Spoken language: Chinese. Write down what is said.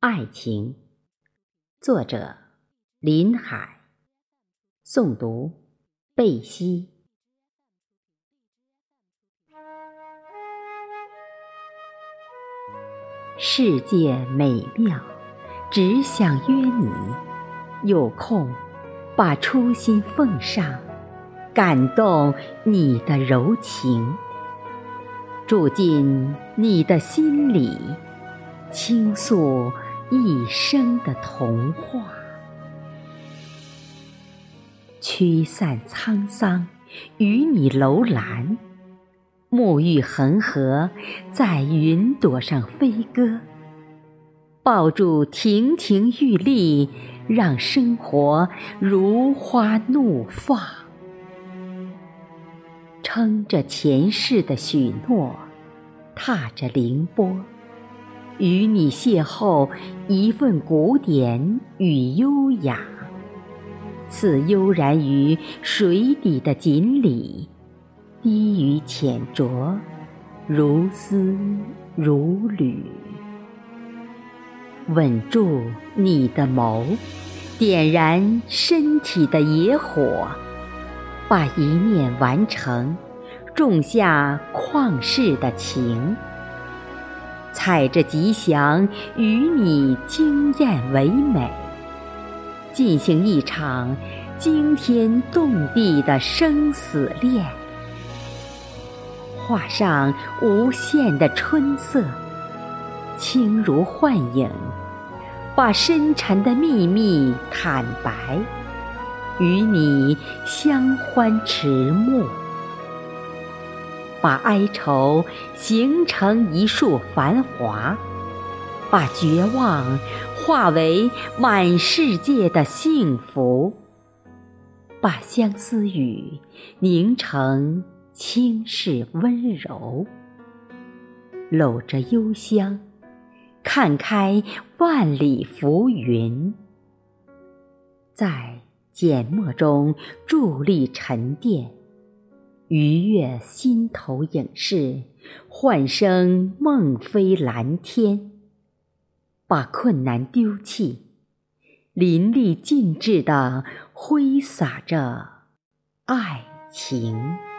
爱情，作者林海，诵读贝西。世界美妙，只想约你，有空把初心奉上，感动你的柔情，住进你的心里，倾诉。一生的童话，驱散沧桑，与你楼兰，沐浴恒河，在云朵上飞歌，抱住亭亭玉立，让生活如花怒放，撑着前世的许诺，踏着凌波。与你邂逅一份古典与优雅，似悠然于水底的锦鲤，低语浅酌，如丝如缕。稳住你的眸，点燃身体的野火，把一念完成，种下旷世的情。踩着吉祥，与你惊艳唯美，进行一场惊天动地的生死恋，画上无限的春色，轻如幻影，把深沉的秘密坦白，与你相欢迟暮。把哀愁形成一束繁华，把绝望化为满世界的幸福，把相思雨凝成倾世温柔，搂着幽香，看开万里浮云，在缄默中伫立沉淀。愉悦心头影视，唤声梦飞蓝天。把困难丢弃，淋漓尽致的挥洒着爱情。